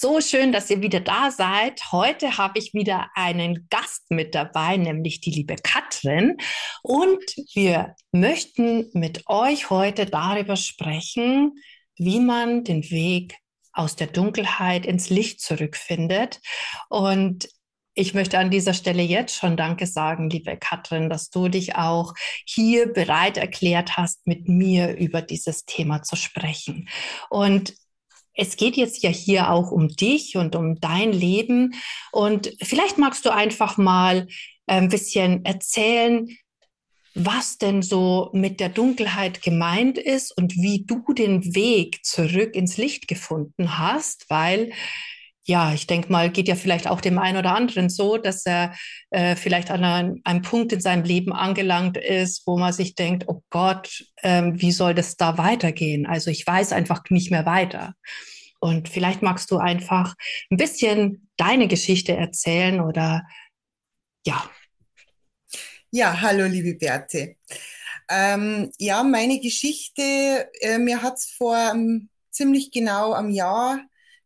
So schön, dass ihr wieder da seid. Heute habe ich wieder einen Gast mit dabei, nämlich die liebe Katrin. Und wir möchten mit euch heute darüber sprechen, wie man den Weg aus der Dunkelheit ins Licht zurückfindet. Und ich möchte an dieser Stelle jetzt schon Danke sagen, liebe Katrin, dass du dich auch hier bereit erklärt hast, mit mir über dieses Thema zu sprechen. Und es geht jetzt ja hier auch um dich und um dein Leben. Und vielleicht magst du einfach mal äh, ein bisschen erzählen, was denn so mit der Dunkelheit gemeint ist und wie du den Weg zurück ins Licht gefunden hast, weil ja, ich denke mal, geht ja vielleicht auch dem einen oder anderen so, dass er äh, vielleicht an einem, einem, Punkt in seinem Leben angelangt ist, wo man sich denkt, oh Gott, ähm, wie soll das da weitergehen? Also ich weiß einfach nicht mehr weiter. Und vielleicht magst du einfach ein bisschen deine Geschichte erzählen oder ja. Ja, hallo liebe Berthe. Ähm, ja, meine Geschichte, äh, mir hat es vor ähm, ziemlich genau einem Jahr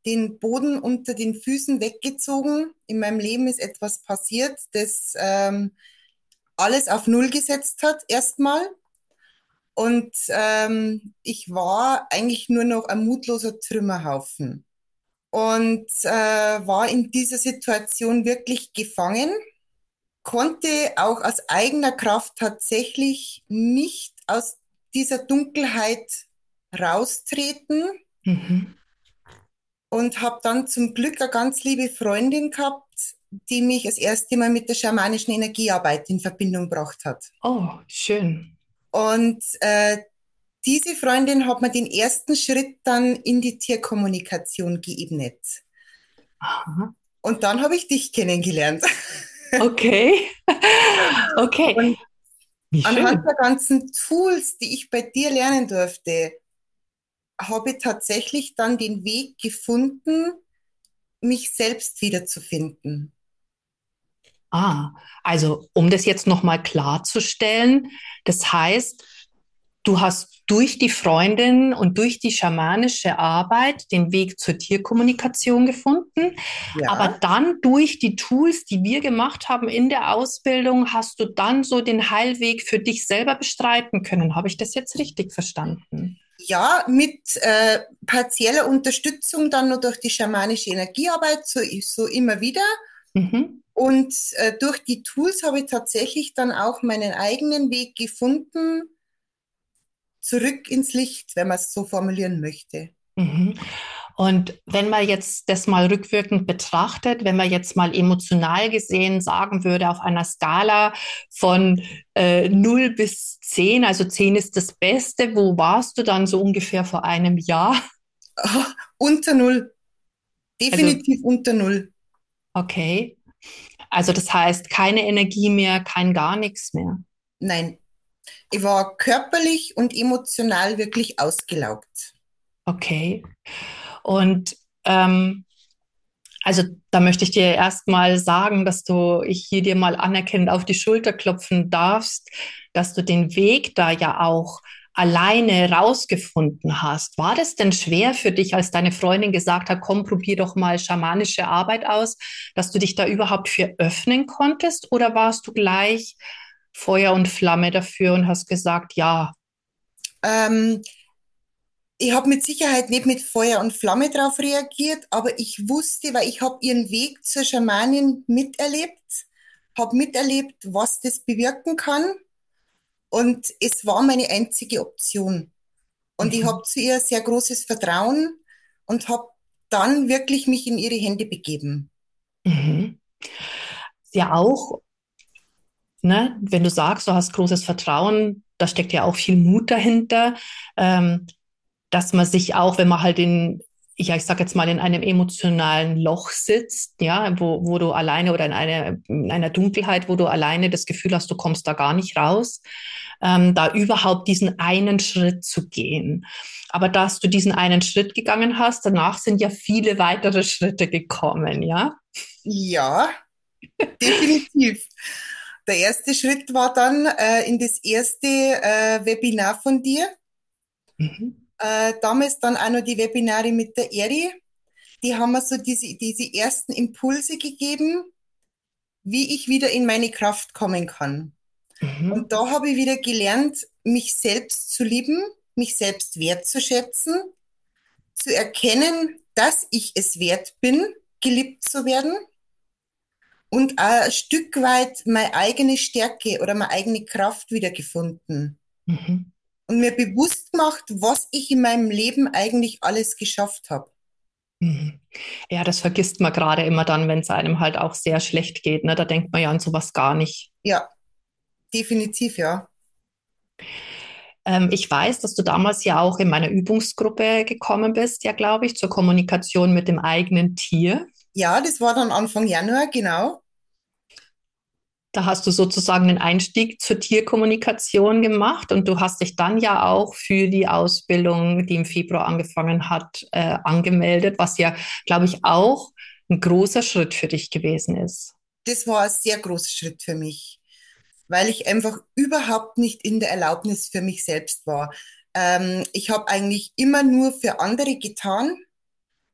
den Boden unter den Füßen weggezogen. In meinem Leben ist etwas passiert, das ähm, alles auf Null gesetzt hat, erstmal. Und ähm, ich war eigentlich nur noch ein mutloser Trümmerhaufen und äh, war in dieser Situation wirklich gefangen, konnte auch aus eigener Kraft tatsächlich nicht aus dieser Dunkelheit raustreten. Mhm und habe dann zum Glück eine ganz liebe Freundin gehabt, die mich das erste Mal mit der schamanischen Energiearbeit in Verbindung gebracht hat. Oh, schön. Und äh, diese Freundin hat mir den ersten Schritt dann in die Tierkommunikation geebnet. Aha. Und dann habe ich dich kennengelernt. Okay. okay. Und anhand der ganzen Tools, die ich bei dir lernen durfte, habe tatsächlich dann den Weg gefunden, mich selbst wiederzufinden. Ah, also um das jetzt nochmal klarzustellen, das heißt, du hast durch die Freundin und durch die schamanische Arbeit den Weg zur Tierkommunikation gefunden, ja. aber dann durch die Tools, die wir gemacht haben in der Ausbildung, hast du dann so den Heilweg für dich selber bestreiten können. Habe ich das jetzt richtig verstanden? ja, mit äh, partieller Unterstützung dann nur durch die schamanische Energiearbeit, so, so immer wieder. Mhm. Und äh, durch die Tools habe ich tatsächlich dann auch meinen eigenen Weg gefunden, zurück ins Licht, wenn man es so formulieren möchte. Mhm. Und wenn man jetzt das mal rückwirkend betrachtet, wenn man jetzt mal emotional gesehen sagen würde, auf einer Skala von äh, 0 bis 10, also 10 ist das Beste, wo warst du dann so ungefähr vor einem Jahr? Oh, unter 0. Definitiv also, unter 0. Okay. Also das heißt, keine Energie mehr, kein gar nichts mehr. Nein. Ich war körperlich und emotional wirklich ausgelaugt. Okay. Und ähm, also da möchte ich dir erstmal sagen, dass du ich hier dir mal anerkennend auf die Schulter klopfen darfst, dass du den Weg da ja auch alleine rausgefunden hast. War das denn schwer für dich, als deine Freundin gesagt hat, komm, probier doch mal schamanische Arbeit aus, dass du dich da überhaupt für öffnen konntest? Oder warst du gleich Feuer und Flamme dafür und hast gesagt, ja? Ähm, ich habe mit Sicherheit nicht mit Feuer und Flamme darauf reagiert, aber ich wusste, weil ich habe ihren Weg zur Schamanin miterlebt, habe miterlebt, was das bewirken kann und es war meine einzige Option. Und mhm. ich habe zu ihr sehr großes Vertrauen und habe dann wirklich mich in ihre Hände begeben. Mhm. Ja, auch, ne, wenn du sagst, du hast großes Vertrauen, da steckt ja auch viel Mut dahinter. Ähm, dass man sich auch, wenn man halt in ja, ich sage jetzt mal, in einem emotionalen Loch sitzt, ja, wo, wo du alleine oder in, eine, in einer Dunkelheit, wo du alleine das Gefühl hast, du kommst da gar nicht raus, ähm, da überhaupt diesen einen Schritt zu gehen. Aber dass du diesen einen Schritt gegangen hast, danach sind ja viele weitere Schritte gekommen, ja? Ja, definitiv. Der erste Schritt war dann äh, in das erste äh, Webinar von dir. Mhm äh, damals dann auch noch die Webinare mit der Eri. Die haben mir so diese, diese ersten Impulse gegeben, wie ich wieder in meine Kraft kommen kann. Mhm. Und da habe ich wieder gelernt, mich selbst zu lieben, mich selbst wertzuschätzen, zu erkennen, dass ich es wert bin, geliebt zu werden und ein Stück weit meine eigene Stärke oder meine eigene Kraft wiedergefunden. Mhm und mir bewusst gemacht, was ich in meinem Leben eigentlich alles geschafft habe. Mhm. Ja, das vergisst man gerade immer dann, wenn es einem halt auch sehr schlecht geht. Ne? Da denkt man ja an sowas gar nicht. Ja, definitiv, ja. Ähm, ich weiß, dass du damals ja auch in meiner Übungsgruppe gekommen bist, ja, glaube ich, zur Kommunikation mit dem eigenen Tier. Ja, das war dann Anfang Januar, genau. Da hast du sozusagen den Einstieg zur Tierkommunikation gemacht und du hast dich dann ja auch für die Ausbildung, die im Februar angefangen hat, äh, angemeldet, was ja, glaube ich, auch ein großer Schritt für dich gewesen ist. Das war ein sehr großer Schritt für mich, weil ich einfach überhaupt nicht in der Erlaubnis für mich selbst war. Ähm, ich habe eigentlich immer nur für andere getan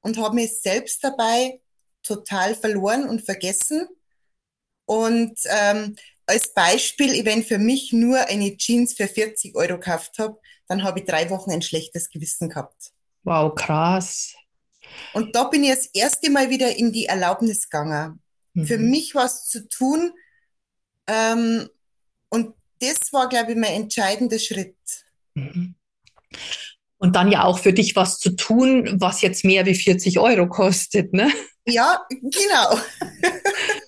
und habe mich selbst dabei total verloren und vergessen und ähm, als Beispiel, wenn für mich nur eine Jeans für 40 Euro gekauft habe, dann habe ich drei Wochen ein schlechtes Gewissen gehabt. Wow, krass. Und da bin ich das erste Mal wieder in die Erlaubnis gegangen. Mhm. Für mich was zu tun. Ähm, und das war, glaube ich, mein entscheidender Schritt. Mhm. Und dann ja auch für dich was zu tun, was jetzt mehr wie 40 Euro kostet, ne? Ja, genau.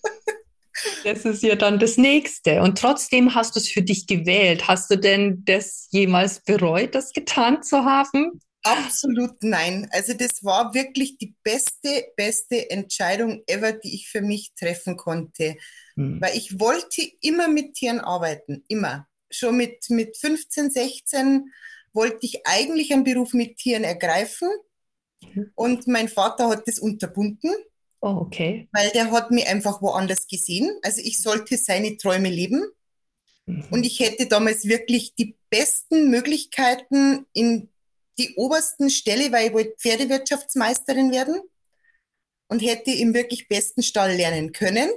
Das ist ja dann das Nächste. Und trotzdem hast du es für dich gewählt. Hast du denn das jemals bereut, das getan zu haben? Absolut nein. Also das war wirklich die beste, beste Entscheidung ever, die ich für mich treffen konnte. Hm. Weil ich wollte immer mit Tieren arbeiten, immer. Schon mit, mit 15, 16 wollte ich eigentlich einen Beruf mit Tieren ergreifen. Mhm. Und mein Vater hat das unterbunden. Oh, okay. Weil der hat mich einfach woanders gesehen. Also ich sollte seine Träume leben. Mhm. Und ich hätte damals wirklich die besten Möglichkeiten in die obersten Stelle, weil ich wollte Pferdewirtschaftsmeisterin werden und hätte im wirklich besten Stall lernen können,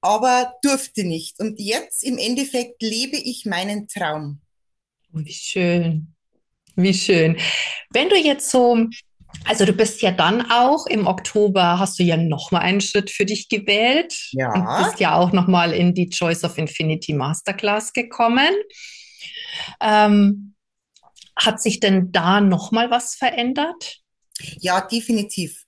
aber durfte nicht. Und jetzt im Endeffekt lebe ich meinen Traum. Oh, wie schön. Wie schön. Wenn du jetzt so also du bist ja dann auch im Oktober hast du ja noch mal einen Schritt für dich gewählt ja. und bist ja auch noch mal in die Choice of Infinity Masterclass gekommen. Ähm, hat sich denn da noch mal was verändert? Ja, definitiv.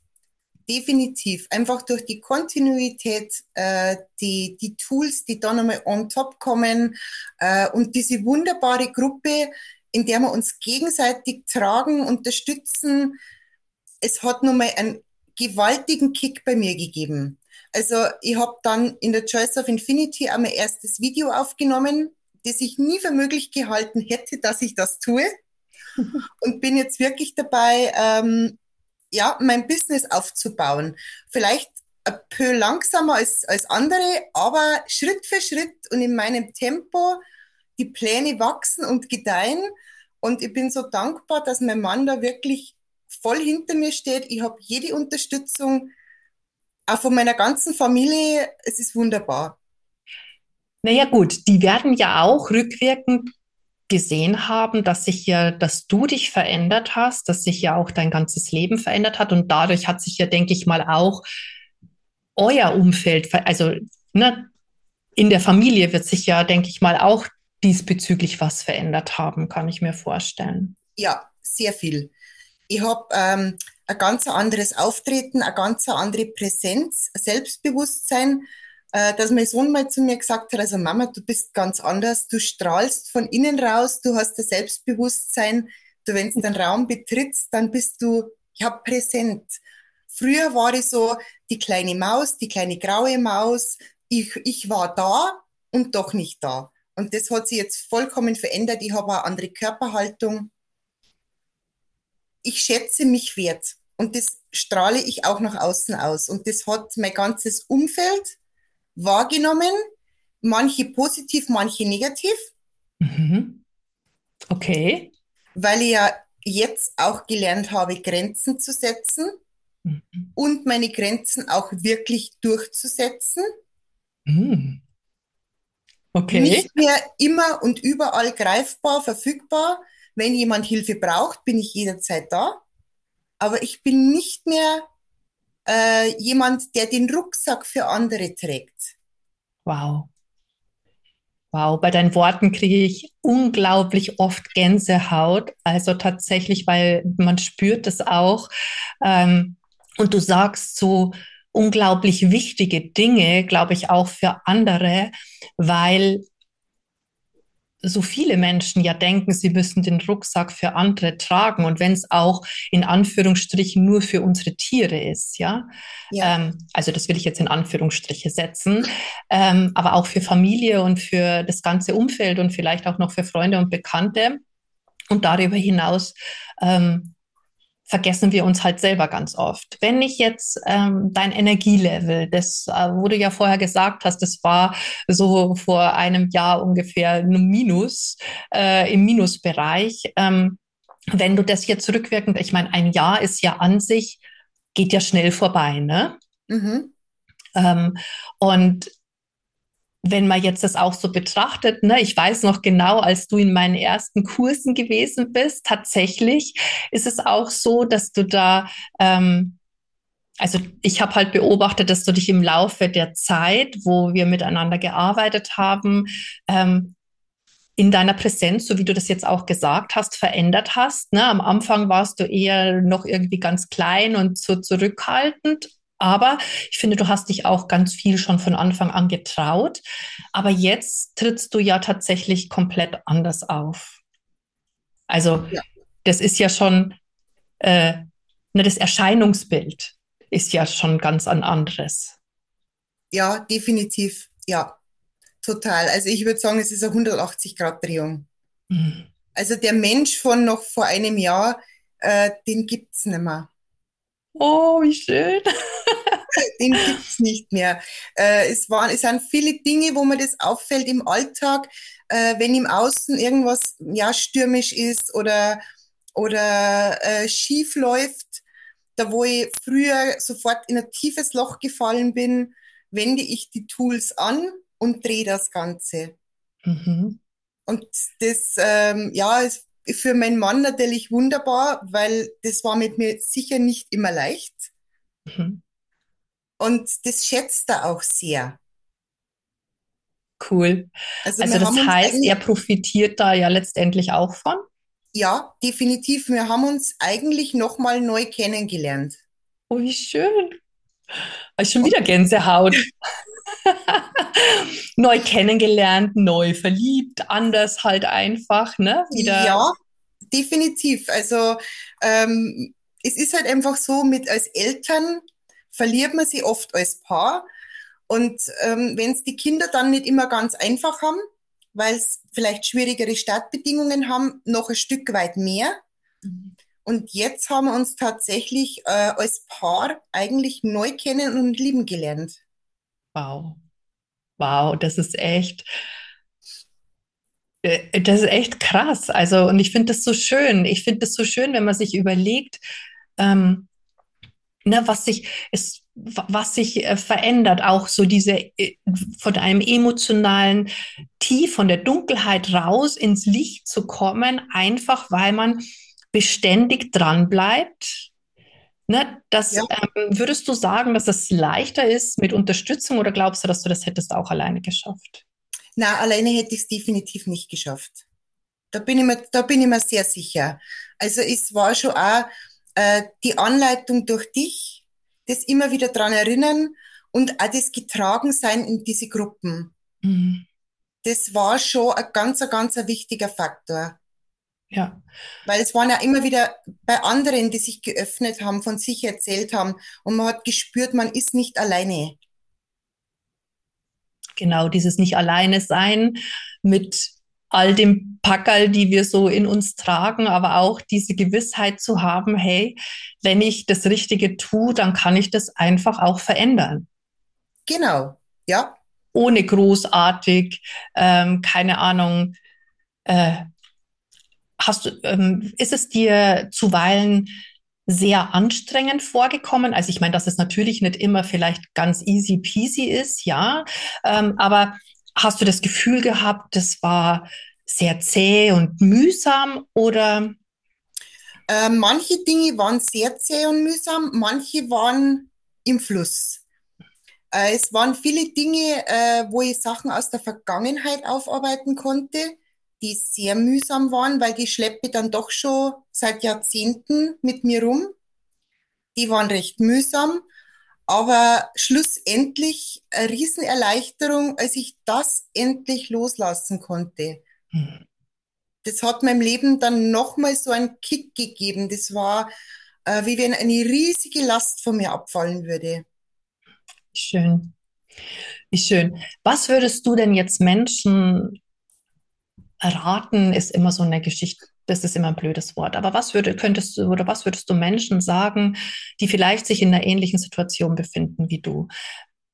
Definitiv. Einfach durch die Kontinuität, äh, die, die Tools, die da nochmal on top kommen äh, und diese wunderbare Gruppe, in der wir uns gegenseitig tragen, unterstützen, es hat nochmal einen gewaltigen Kick bei mir gegeben. Also ich habe dann in der Choice of Infinity auch mein erstes Video aufgenommen, das ich nie für möglich gehalten hätte, dass ich das tue. Und bin jetzt wirklich dabei, ähm, ja, mein Business aufzubauen. Vielleicht ein peu langsamer als, als andere, aber Schritt für Schritt und in meinem Tempo. Die Pläne wachsen und gedeihen. Und ich bin so dankbar, dass mein Mann da wirklich voll hinter mir steht. Ich habe jede Unterstützung, auch von meiner ganzen Familie. Es ist wunderbar. Naja gut, die werden ja auch rückwirkend gesehen haben, dass sich ja, dass du dich verändert hast, dass sich ja auch dein ganzes Leben verändert hat und dadurch hat sich ja, denke ich mal, auch euer Umfeld, also ne, in der Familie wird sich ja, denke ich mal, auch diesbezüglich was verändert haben, kann ich mir vorstellen. Ja, sehr viel ich habe ähm, ein ganz anderes Auftreten, eine ganz andere Präsenz, Selbstbewusstsein, äh, dass mein Sohn mal zu mir gesagt hat, also Mama, du bist ganz anders, du strahlst von innen raus, du hast ein Selbstbewusstsein, du, wenn du den Raum betrittst, dann bist du habe präsent. Früher war ich so die kleine Maus, die kleine graue Maus. Ich, ich war da und doch nicht da. Und das hat sich jetzt vollkommen verändert. Ich habe eine andere Körperhaltung. Ich schätze mich wert. Und das strahle ich auch nach außen aus. Und das hat mein ganzes Umfeld wahrgenommen. Manche positiv, manche negativ. Mhm. Okay. Weil ich ja jetzt auch gelernt habe, Grenzen zu setzen mhm. und meine Grenzen auch wirklich durchzusetzen. Mhm. Okay. Nicht mehr immer und überall greifbar, verfügbar. Wenn jemand Hilfe braucht, bin ich jederzeit da. Aber ich bin nicht mehr äh, jemand, der den Rucksack für andere trägt. Wow. Wow, bei deinen Worten kriege ich unglaublich oft Gänsehaut. Also tatsächlich, weil man spürt es auch. Ähm, und du sagst so unglaublich wichtige Dinge, glaube ich, auch für andere, weil so viele Menschen ja denken, sie müssen den Rucksack für andere tragen und wenn es auch in Anführungsstrichen nur für unsere Tiere ist, ja. ja. Ähm, also das will ich jetzt in Anführungsstriche setzen, ähm, aber auch für Familie und für das ganze Umfeld und vielleicht auch noch für Freunde und Bekannte. Und darüber hinaus ähm, vergessen wir uns halt selber ganz oft. Wenn ich jetzt ähm, dein Energielevel, das, äh, wo du ja vorher gesagt hast, das war so vor einem Jahr ungefähr ein Minus, äh, im Minusbereich. Ähm, wenn du das jetzt rückwirkend, ich meine, ein Jahr ist ja an sich, geht ja schnell vorbei, ne? Mhm. Ähm, und wenn man jetzt das auch so betrachtet, ne, ich weiß noch genau, als du in meinen ersten Kursen gewesen bist, tatsächlich ist es auch so, dass du da, ähm, also ich habe halt beobachtet, dass du dich im Laufe der Zeit, wo wir miteinander gearbeitet haben, ähm, in deiner Präsenz, so wie du das jetzt auch gesagt hast, verändert hast. Ne? Am Anfang warst du eher noch irgendwie ganz klein und so zurückhaltend aber ich finde, du hast dich auch ganz viel schon von Anfang an getraut. Aber jetzt trittst du ja tatsächlich komplett anders auf. Also ja. das ist ja schon, äh, ne, das Erscheinungsbild ist ja schon ganz ein anderes. Ja, definitiv. Ja, total. Also ich würde sagen, es ist eine 180-Grad-Drehung. Mhm. Also der Mensch von noch vor einem Jahr, äh, den gibt es nicht mehr. Oh, wie schön. Den gibt es nicht mehr. Äh, es, waren, es sind viele Dinge, wo mir das auffällt im Alltag, äh, wenn im Außen irgendwas ja, stürmisch ist oder, oder äh, schief läuft. Da, wo ich früher sofort in ein tiefes Loch gefallen bin, wende ich die Tools an und drehe das Ganze. Mhm. Und das, ähm, ja, ist für meinen Mann natürlich wunderbar, weil das war mit mir sicher nicht immer leicht. Mhm. Und das schätzt er auch sehr. Cool. Also, also das heißt, er profitiert da ja letztendlich auch von? Ja, definitiv. Wir haben uns eigentlich nochmal neu kennengelernt. Oh, wie schön. Also schon wieder Gänsehaut. neu kennengelernt, neu verliebt, anders halt einfach, ne? Wieder. Ja, definitiv. Also ähm, es ist halt einfach so, mit als Eltern verliert man sie oft als Paar. Und ähm, wenn es die Kinder dann nicht immer ganz einfach haben, weil es vielleicht schwierigere Startbedingungen haben, noch ein Stück weit mehr. Mhm. Und jetzt haben wir uns tatsächlich äh, als Paar eigentlich neu kennen und lieben gelernt. Wow. Wow, das ist echt, äh, das ist echt krass. Also, und ich finde das so schön. Ich finde das so schön, wenn man sich überlegt, ähm, ne, was sich, ist, was sich äh, verändert, auch so diese äh, von einem emotionalen Tief, von der Dunkelheit raus ins Licht zu kommen, einfach weil man beständig dran bleibt. Ne, das, ja. ähm, würdest du sagen, dass es leichter ist mit Unterstützung oder glaubst du, dass du das hättest auch alleine geschafft? Na, alleine hätte ich es definitiv nicht geschafft. Da bin ich mir, da bin ich mir sehr sicher. Also es war schon auch äh, die Anleitung durch dich, das immer wieder dran erinnern und auch das getragen sein in diese Gruppen. Mhm. Das war schon ein ganz, ganz ein wichtiger Faktor. Ja. Weil es waren ja immer wieder bei anderen, die sich geöffnet haben, von sich erzählt haben und man hat gespürt, man ist nicht alleine. Genau, dieses nicht alleine sein mit all dem Packerl, die wir so in uns tragen, aber auch diese Gewissheit zu haben, hey, wenn ich das Richtige tue, dann kann ich das einfach auch verändern. Genau, ja. Ohne großartig, ähm, keine Ahnung, äh, hast du, ähm, ist es dir zuweilen sehr anstrengend vorgekommen? Also ich meine, dass es natürlich nicht immer vielleicht ganz easy peasy ist, ja, ähm, aber Hast du das Gefühl gehabt, das war sehr zäh und mühsam oder? Äh, manche Dinge waren sehr zäh und mühsam, manche waren im Fluss. Äh, es waren viele Dinge, äh, wo ich Sachen aus der Vergangenheit aufarbeiten konnte, die sehr mühsam waren, weil die schleppe dann doch schon seit Jahrzehnten mit mir rum. Die waren recht mühsam. Aber schlussendlich eine Riesenerleichterung, als ich das endlich loslassen konnte. Mhm. Das hat meinem Leben dann nochmal so einen Kick gegeben. Das war, äh, wie wenn eine riesige Last von mir abfallen würde. Schön. Wie schön. Was würdest du denn jetzt Menschen raten, ist immer so eine Geschichte, das ist immer ein blödes Wort. Aber was würde, könntest du oder was würdest du Menschen sagen, die vielleicht sich in einer ähnlichen Situation befinden wie du?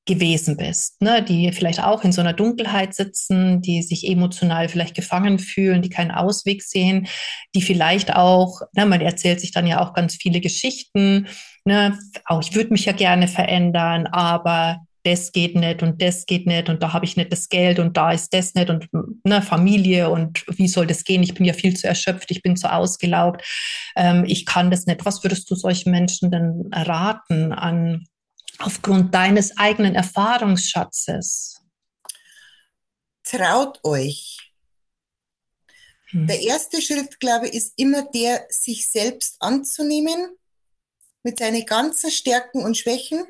gewesen bist, ne? die vielleicht auch in so einer Dunkelheit sitzen, die sich emotional vielleicht gefangen fühlen, die keinen Ausweg sehen, die vielleicht auch, ne, man erzählt sich dann ja auch ganz viele Geschichten, ne? auch ich würde mich ja gerne verändern, aber das geht nicht und das geht nicht und da habe ich nicht das Geld und da ist das nicht und ne, Familie und wie soll das gehen? Ich bin ja viel zu erschöpft, ich bin zu ausgelaugt, ähm, ich kann das nicht. Was würdest du solchen Menschen denn raten an aufgrund deines eigenen Erfahrungsschatzes? Traut euch. Hm. Der erste Schritt, glaube ich, ist immer der, sich selbst anzunehmen mit seinen ganzen Stärken und Schwächen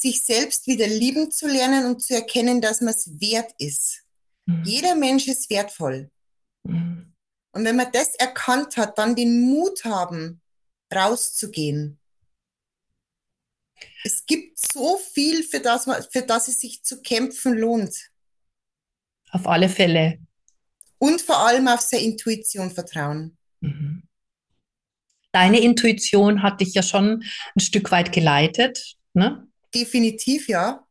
sich selbst wieder lieben zu lernen und zu erkennen, dass man es wert ist. Mhm. Jeder Mensch ist wertvoll. Mhm. Und wenn man das erkannt hat, dann den Mut haben, rauszugehen. Es gibt so viel, für das, man, für das es sich zu kämpfen lohnt. Auf alle Fälle. Und vor allem auf seine Intuition vertrauen. Mhm. Deine Intuition hat dich ja schon ein Stück weit geleitet. Ne? Definitiv, ja.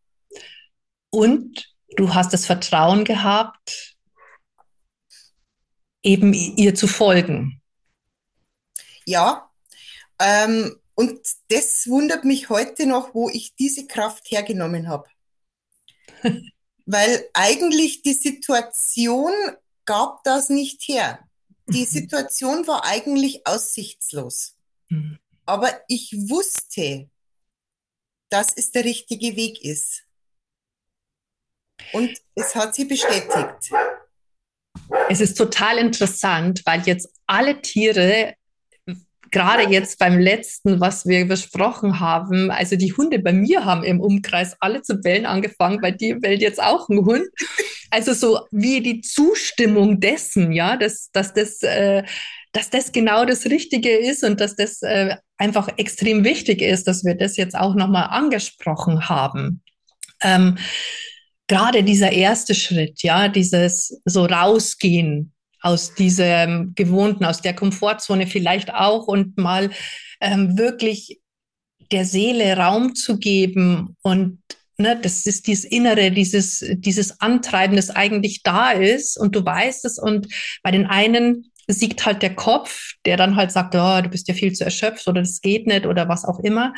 Und du hast das Vertrauen gehabt, eben ihr zu folgen. Ja, ähm, und das wundert mich heute noch, wo ich diese Kraft hergenommen habe. Weil eigentlich die Situation gab das nicht her. Die mhm. Situation war eigentlich aussichtslos. Mhm. Aber ich wusste, dass es der richtige Weg ist. Und es hat sie bestätigt. Es ist total interessant, weil jetzt alle Tiere, gerade jetzt beim letzten, was wir besprochen haben, also die Hunde bei mir haben im Umkreis alle zu bellen angefangen, bei dir bellt jetzt auch ein Hund. Also so wie die Zustimmung dessen, ja, dass, dass das äh, dass das genau das Richtige ist und dass das äh, einfach extrem wichtig ist, dass wir das jetzt auch nochmal angesprochen haben. Ähm, Gerade dieser erste Schritt, ja, dieses so rausgehen aus diesem Gewohnten, aus der Komfortzone vielleicht auch und mal ähm, wirklich der Seele Raum zu geben und Ne, das ist dieses Innere, dieses, dieses Antreiben, das eigentlich da ist und du weißt es. Und bei den einen siegt halt der Kopf, der dann halt sagt, oh, du bist ja viel zu erschöpft oder das geht nicht oder was auch immer.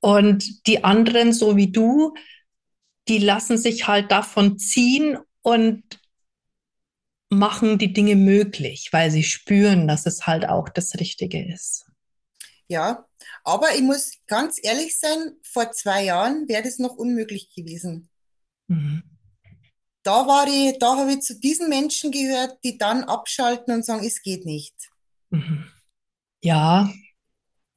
Und die anderen, so wie du, die lassen sich halt davon ziehen und machen die Dinge möglich, weil sie spüren, dass es halt auch das Richtige ist. Ja, aber ich muss ganz ehrlich sein, vor zwei Jahren wäre das noch unmöglich gewesen. Mhm da war ich, da habe ich zu diesen Menschen gehört, die dann abschalten und sagen, es geht nicht. Mhm. Ja,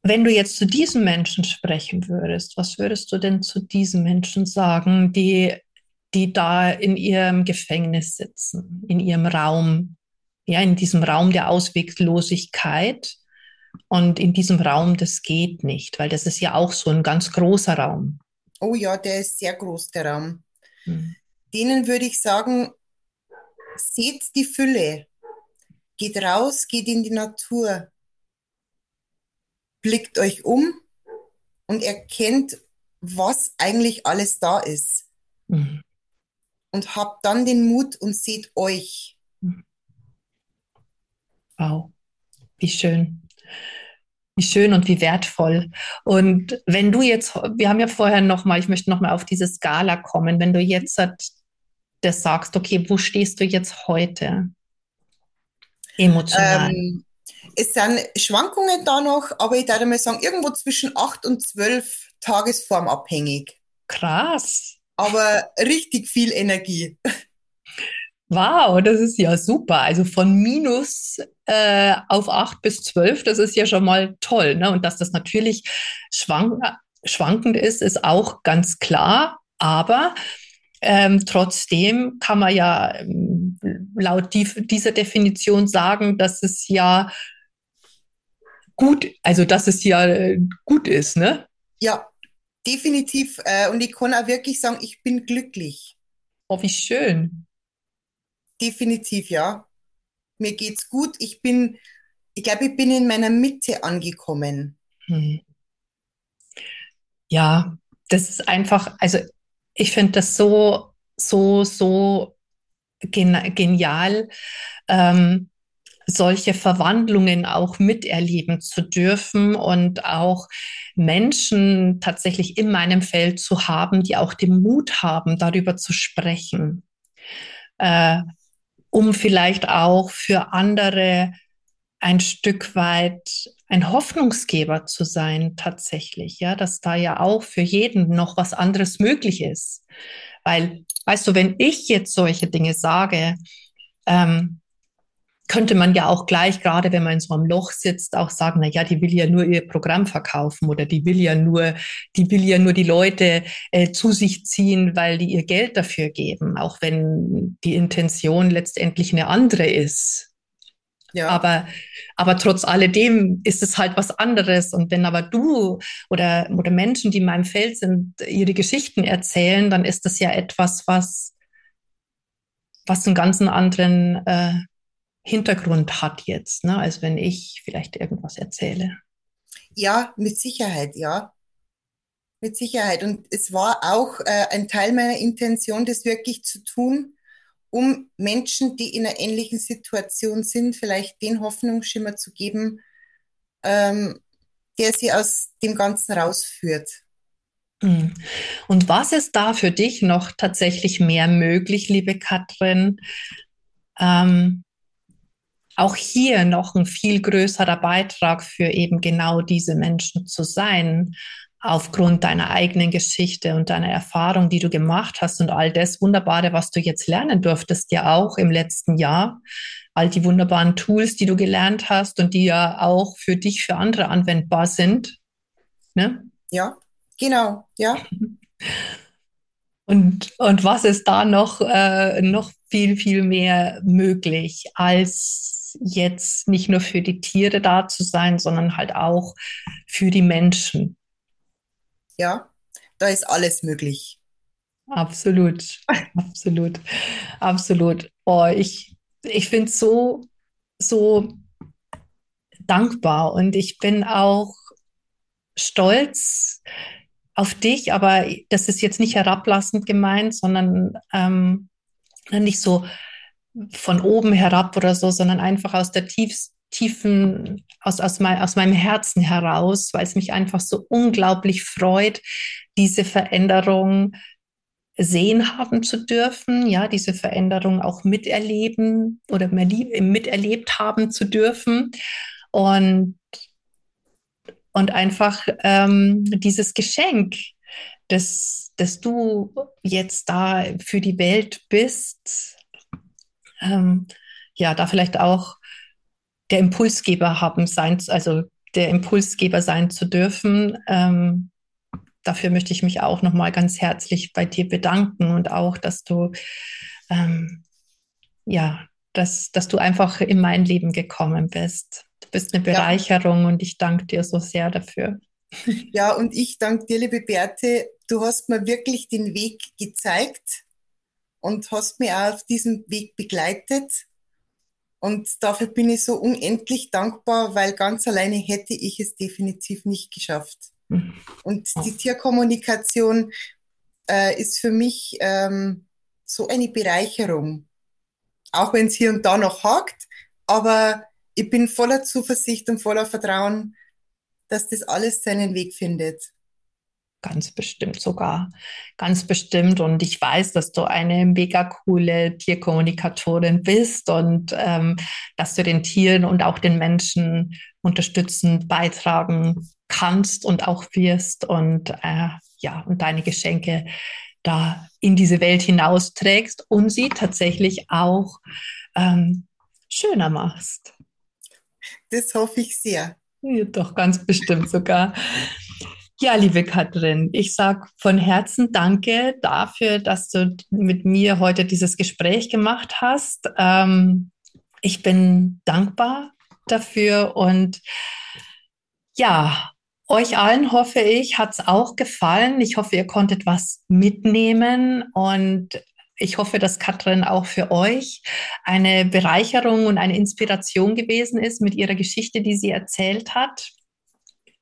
wenn du jetzt zu diesen Menschen sprechen würdest, was würdest du denn zu diesen Menschen sagen, die, die da in ihrem Gefängnis sitzen, in ihrem Raum, ja, in diesem Raum der Ausweglosigkeit und in diesem Raum, das geht nicht, weil das ist ja auch so ein ganz großer Raum. Oh ja, der ist sehr groß, der Raum. Hm. Denen würde ich sagen, seht die Fülle, geht raus, geht in die Natur, blickt euch um und erkennt, was eigentlich alles da ist. Mhm. Und habt dann den Mut und seht euch. Wow, wie schön. Wie schön und wie wertvoll. Und wenn du jetzt, wir haben ja vorher nochmal, ich möchte nochmal auf diese Skala kommen, wenn du jetzt das sagst, okay, wo stehst du jetzt heute? Emotional. Ähm, es sind Schwankungen da noch, aber ich würde mal sagen, irgendwo zwischen acht und zwölf Tagesform abhängig. Krass. Aber richtig viel Energie. Wow, das ist ja super. Also von minus äh, auf acht bis zwölf, das ist ja schon mal toll. Ne? Und dass das natürlich schwank schwankend ist, ist auch ganz klar. Aber ähm, trotzdem kann man ja ähm, laut die, dieser Definition sagen, dass es ja gut, also dass es ja äh, gut ist, ne? Ja, definitiv. Äh, und ich kann auch wirklich sagen, ich bin glücklich. Oh, wie schön. Definitiv, ja. Mir geht's gut. Ich bin, ich glaube, ich bin in meiner Mitte angekommen. Hm. Ja, das ist einfach, also ich finde das so, so, so genial, ähm, solche Verwandlungen auch miterleben zu dürfen und auch Menschen tatsächlich in meinem Feld zu haben, die auch den Mut haben, darüber zu sprechen, äh, um vielleicht auch für andere ein Stück weit ein Hoffnungsgeber zu sein, tatsächlich, ja, dass da ja auch für jeden noch was anderes möglich ist. Weil, weißt du, wenn ich jetzt solche Dinge sage, ähm, könnte man ja auch gleich, gerade wenn man in so einem Loch sitzt, auch sagen, na ja, die will ja nur ihr Programm verkaufen oder die will ja nur, die will ja nur die Leute äh, zu sich ziehen, weil die ihr Geld dafür geben, auch wenn die Intention letztendlich eine andere ist. Ja. Aber, aber trotz alledem ist es halt was anderes. Und wenn aber du oder, oder Menschen, die in meinem Feld sind, ihre Geschichten erzählen, dann ist das ja etwas, was, was einen ganz anderen äh, Hintergrund hat jetzt, ne, als wenn ich vielleicht irgendwas erzähle. Ja, mit Sicherheit, ja. Mit Sicherheit. Und es war auch äh, ein Teil meiner Intention, das wirklich zu tun, um Menschen, die in einer ähnlichen Situation sind, vielleicht den Hoffnungsschimmer zu geben, ähm, der sie aus dem Ganzen rausführt. Hm. Und was ist da für dich noch tatsächlich mehr möglich, liebe Katrin? Ähm, auch hier noch ein viel größerer Beitrag für eben genau diese Menschen zu sein, aufgrund deiner eigenen Geschichte und deiner Erfahrung, die du gemacht hast und all das Wunderbare, was du jetzt lernen durftest, ja auch im letzten Jahr, all die wunderbaren Tools, die du gelernt hast und die ja auch für dich, für andere anwendbar sind. Ne? Ja, genau, ja. Und, und was ist da noch, äh, noch viel, viel mehr möglich als jetzt nicht nur für die Tiere da zu sein, sondern halt auch für die Menschen. Ja, da ist alles möglich. Absolut, absolut, absolut. Oh, ich ich finde es so, so dankbar und ich bin auch stolz auf dich, aber das ist jetzt nicht herablassend gemeint, sondern ähm, nicht so von oben herab oder so, sondern einfach aus der tiefsten tiefen, aus, aus, mein, aus meinem Herzen heraus, weil es mich einfach so unglaublich freut, diese Veränderung sehen haben zu dürfen, ja, diese Veränderung auch miterleben oder miterlebt haben zu dürfen. Und, und einfach ähm, dieses Geschenk, dass, dass du jetzt da für die Welt bist, ähm, ja, da vielleicht auch der Impulsgeber haben sein, also der Impulsgeber sein zu dürfen. Ähm, dafür möchte ich mich auch nochmal ganz herzlich bei dir bedanken und auch, dass du ähm, ja, dass, dass du einfach in mein Leben gekommen bist. Du bist eine Bereicherung ja. und ich danke dir so sehr dafür. Ja, und ich danke dir, liebe Beate. Du hast mir wirklich den Weg gezeigt und hast mich auch auf diesem Weg begleitet. Und dafür bin ich so unendlich dankbar, weil ganz alleine hätte ich es definitiv nicht geschafft. Und die Tierkommunikation äh, ist für mich ähm, so eine Bereicherung. Auch wenn es hier und da noch hakt, aber ich bin voller Zuversicht und voller Vertrauen, dass das alles seinen Weg findet. Ganz bestimmt sogar. Ganz bestimmt. Und ich weiß, dass du eine mega coole Tierkommunikatorin bist und ähm, dass du den Tieren und auch den Menschen unterstützend beitragen kannst und auch wirst und äh, ja, und deine Geschenke da in diese Welt hinausträgst und sie tatsächlich auch ähm, schöner machst. Das hoffe ich sehr. Ja, doch, ganz bestimmt sogar. Ja, liebe Katrin, ich sage von Herzen Danke dafür, dass du mit mir heute dieses Gespräch gemacht hast. Ähm, ich bin dankbar dafür und ja, euch allen hoffe ich, hat es auch gefallen. Ich hoffe, ihr konntet was mitnehmen und ich hoffe, dass Katrin auch für euch eine Bereicherung und eine Inspiration gewesen ist mit ihrer Geschichte, die sie erzählt hat.